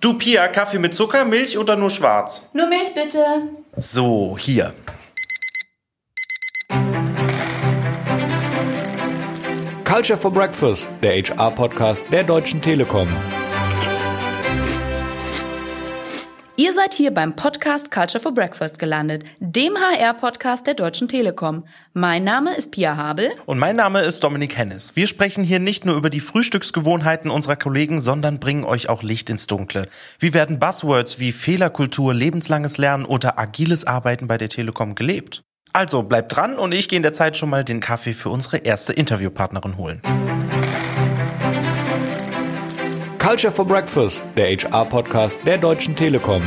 Du Pia, Kaffee mit Zucker, Milch oder nur schwarz? Nur Milch bitte. So, hier. Culture for Breakfast, der HR-Podcast der Deutschen Telekom. Ihr seid hier beim Podcast Culture for Breakfast gelandet, dem HR-Podcast der Deutschen Telekom. Mein Name ist Pia Habel. Und mein Name ist Dominik Hennes. Wir sprechen hier nicht nur über die Frühstücksgewohnheiten unserer Kollegen, sondern bringen euch auch Licht ins Dunkle. Wie werden Buzzwords wie Fehlerkultur, lebenslanges Lernen oder agiles Arbeiten bei der Telekom gelebt? Also bleibt dran und ich gehe in der Zeit schon mal den Kaffee für unsere erste Interviewpartnerin holen. Culture for Breakfast, der HR-Podcast der Deutschen Telekom.